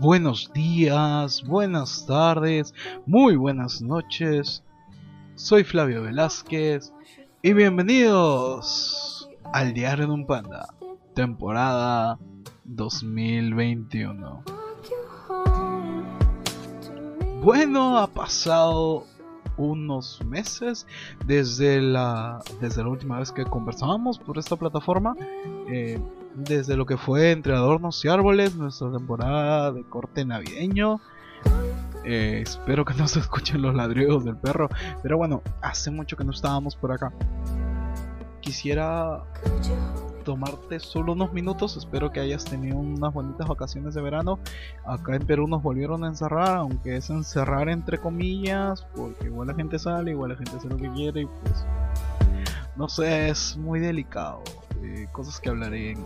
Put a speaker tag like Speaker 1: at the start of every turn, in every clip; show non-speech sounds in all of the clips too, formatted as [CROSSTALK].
Speaker 1: buenos días, buenas tardes, muy buenas noches. Soy Flavio Velázquez y bienvenidos al Diario de un Panda, temporada 2021. Bueno, ha pasado unos meses desde la, desde la última vez que conversábamos por esta plataforma. Eh, desde lo que fue Entre Adornos y Árboles, nuestra temporada de corte navideño. Eh, espero que no se escuchen los ladridos del perro. Pero bueno, hace mucho que no estábamos por acá. Quisiera tomarte solo unos minutos. Espero que hayas tenido unas bonitas vacaciones de verano. Acá en Perú nos volvieron a encerrar, aunque es encerrar entre comillas, porque igual la gente sale, igual la gente hace lo que quiere y pues no sé, es muy delicado. Eh, cosas que hablaré en...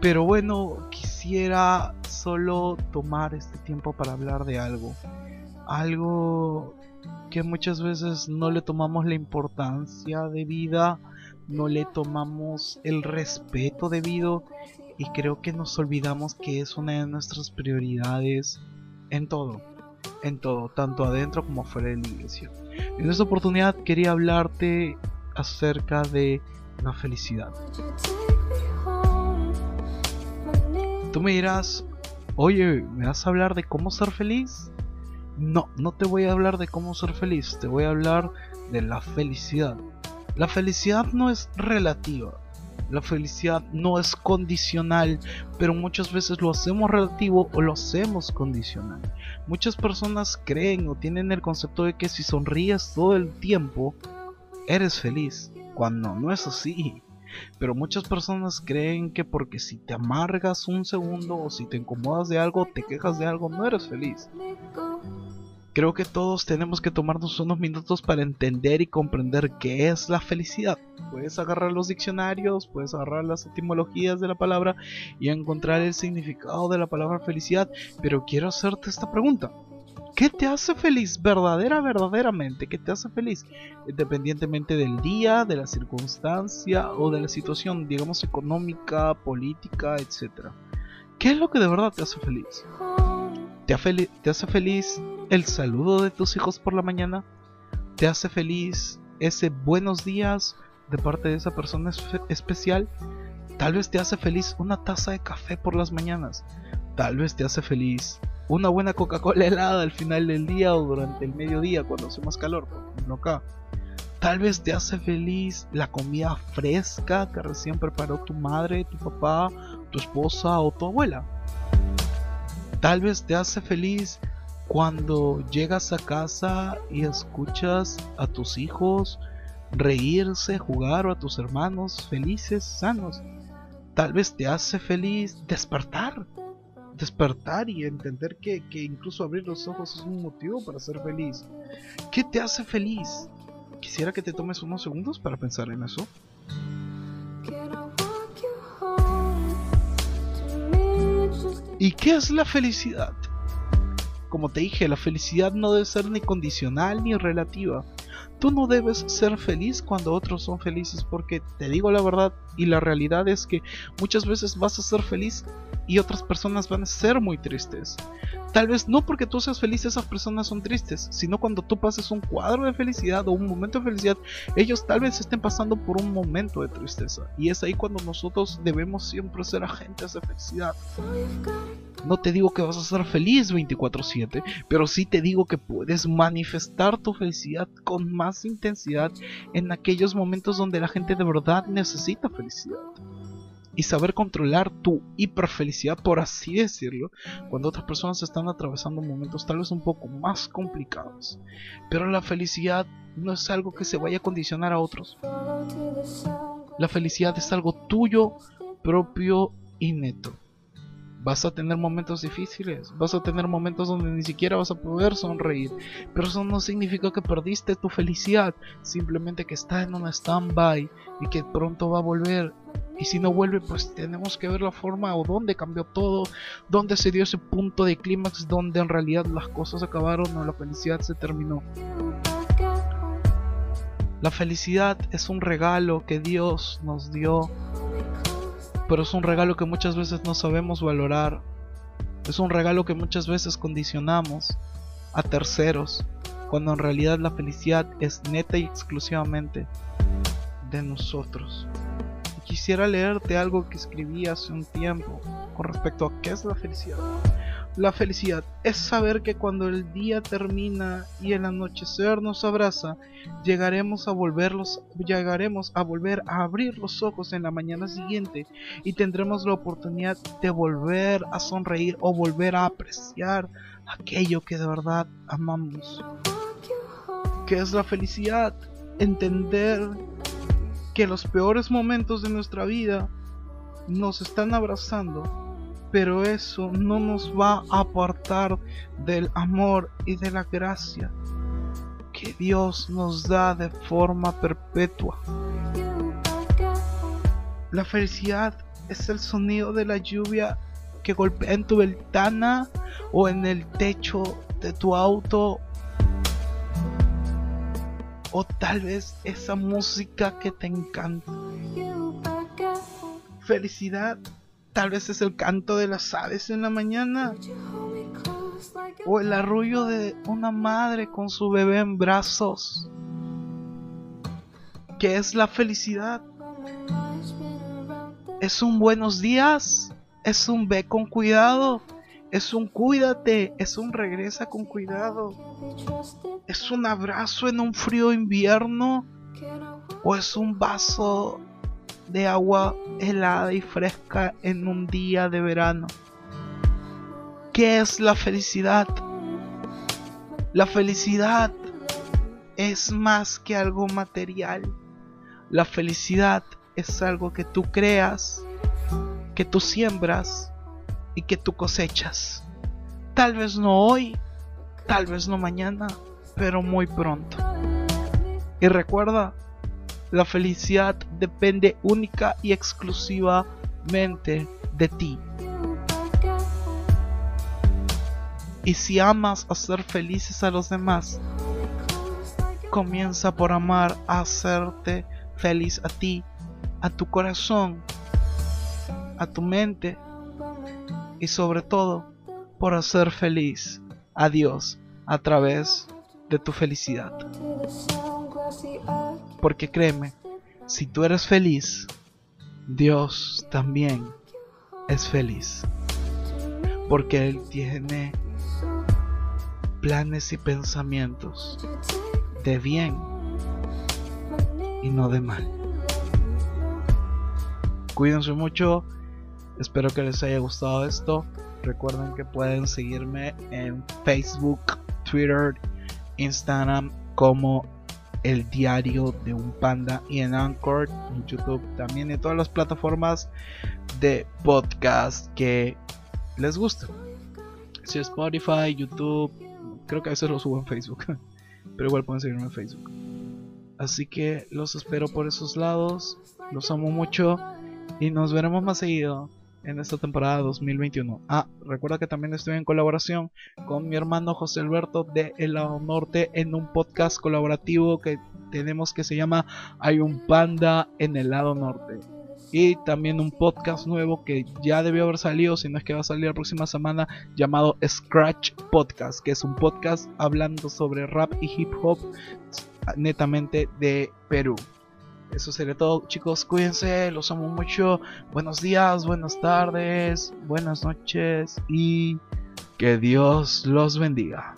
Speaker 1: Pero bueno, quisiera solo tomar este tiempo para hablar de algo. Algo que muchas veces no le tomamos la importancia de vida, no le tomamos el respeto debido y creo que nos olvidamos que es una de nuestras prioridades en todo, en todo, tanto adentro como fuera de la iglesia. En esta oportunidad quería hablarte acerca de la felicidad. Tú me dirás, oye, ¿me vas a hablar de cómo ser feliz? No, no te voy a hablar de cómo ser feliz, te voy a hablar de la felicidad. La felicidad no es relativa, la felicidad no es condicional, pero muchas veces lo hacemos relativo o lo hacemos condicional. Muchas personas creen o tienen el concepto de que si sonríes todo el tiempo, eres feliz, cuando no es así. Pero muchas personas creen que porque si te amargas un segundo o si te incomodas de algo, te quejas de algo, no eres feliz. Creo que todos tenemos que tomarnos unos minutos para entender y comprender qué es la felicidad. Puedes agarrar los diccionarios, puedes agarrar las etimologías de la palabra y encontrar el significado de la palabra felicidad, pero quiero hacerte esta pregunta. ¿Qué te hace feliz? Verdadera, verdaderamente. ¿Qué te hace feliz? Independientemente del día, de la circunstancia o de la situación, digamos, económica, política, etc. ¿Qué es lo que de verdad te hace feliz? ¿Te, hace feliz el saludo de tus hijos por la mañana? ¿Te hace feliz ese buenos días de parte de esa persona especial? Tal vez te hace feliz una taza de café por las mañanas. Tal vez te hace feliz una buena Coca-Cola helada al final del día o durante el mediodía cuando hace más calor, por ejemplo acá. Tal vez te hace feliz la comida fresca que recién preparó tu madre, tu papá, tu esposa o tu abuela. Tal vez te hace feliz cuando llegas a casa y escuchas a tus hijos reírse, jugar o a tus hermanos felices, sanos. Tal vez te hace feliz despertar. Despertar y entender que, que incluso abrir los ojos es un motivo para ser feliz. ¿Qué te hace feliz? Quisiera que te tomes unos segundos para pensar en eso. ¿Y qué es la felicidad? Como te dije, la felicidad no debe ser ni condicional ni relativa. Tú no debes ser feliz cuando otros son felices porque te digo la verdad y la realidad es que muchas veces vas a ser feliz y otras personas van a ser muy tristes. Tal vez no porque tú seas feliz esas personas son tristes, sino cuando tú pases un cuadro de felicidad o un momento de felicidad, ellos tal vez estén pasando por un momento de tristeza. Y es ahí cuando nosotros debemos siempre ser agentes de felicidad. No te digo que vas a ser feliz 24/7, pero sí te digo que puedes manifestar tu felicidad con más intensidad en aquellos momentos donde la gente de verdad necesita felicidad y saber controlar tu hiperfelicidad, por así decirlo, cuando otras personas están atravesando momentos tal vez un poco más complicados. Pero la felicidad no es algo que se vaya a condicionar a otros. La felicidad es algo tuyo, propio y neto. Vas a tener momentos difíciles, vas a tener momentos donde ni siquiera vas a poder sonreír, pero eso no significa que perdiste tu felicidad, simplemente que está en un stand-by y que pronto va a volver y si no vuelve, pues tenemos que ver la forma o dónde cambió todo, dónde se dio ese punto de clímax donde en realidad las cosas acabaron o la felicidad se terminó. La felicidad es un regalo que Dios nos dio pero es un regalo que muchas veces no sabemos valorar. Es un regalo que muchas veces condicionamos a terceros, cuando en realidad la felicidad es neta y exclusivamente de nosotros. Quisiera leerte algo que escribí hace un tiempo con respecto a qué es la felicidad. La felicidad es saber que cuando el día termina y el anochecer nos abraza, llegaremos a volverlos, llegaremos a volver a abrir los ojos en la mañana siguiente y tendremos la oportunidad de volver a sonreír o volver a apreciar aquello que de verdad amamos. ¿Qué es la felicidad? Entender que los peores momentos de nuestra vida nos están abrazando pero eso no nos va a apartar del amor y de la gracia que Dios nos da de forma perpetua. La felicidad es el sonido de la lluvia que golpea en tu ventana o en el techo de tu auto. O tal vez esa música que te encanta. Felicidad Tal vez es el canto de las aves en la mañana. O el arrullo de una madre con su bebé en brazos. ¿Qué es la felicidad? Es un buenos días. Es un ve con cuidado. Es un cuídate. Es un regresa con cuidado. Es un abrazo en un frío invierno. O es un vaso de agua helada y fresca en un día de verano. ¿Qué es la felicidad? La felicidad es más que algo material. La felicidad es algo que tú creas, que tú siembras y que tú cosechas. Tal vez no hoy, tal vez no mañana, pero muy pronto. Y recuerda, la felicidad depende única y exclusivamente de ti. Y si amas hacer felices a los demás, comienza por amar a hacerte feliz a ti, a tu corazón, a tu mente y sobre todo por hacer feliz a Dios a través de tu felicidad. Porque créeme, si tú eres feliz, Dios también es feliz. Porque Él tiene planes y pensamientos de bien y no de mal. Cuídense mucho. Espero que les haya gustado esto. Recuerden que pueden seguirme en Facebook, Twitter, Instagram como el diario de un panda y en Anchor, en YouTube también en todas las plataformas de podcast que les gusten. Si Spotify, YouTube, creo que a veces lo subo en Facebook, [LAUGHS] pero igual pueden seguirme en Facebook. Así que los espero por esos lados, los amo mucho y nos veremos más seguido en esta temporada 2021. Ah, recuerda que también estoy en colaboración con mi hermano José Alberto de El Lado Norte en un podcast colaborativo que tenemos que se llama Hay un panda en el lado norte. Y también un podcast nuevo que ya debió haber salido, si no es que va a salir la próxima semana, llamado Scratch Podcast, que es un podcast hablando sobre rap y hip hop netamente de Perú. Eso sería todo, chicos. Cuídense, los amo mucho. Buenos días, buenas tardes, buenas noches y que Dios los bendiga.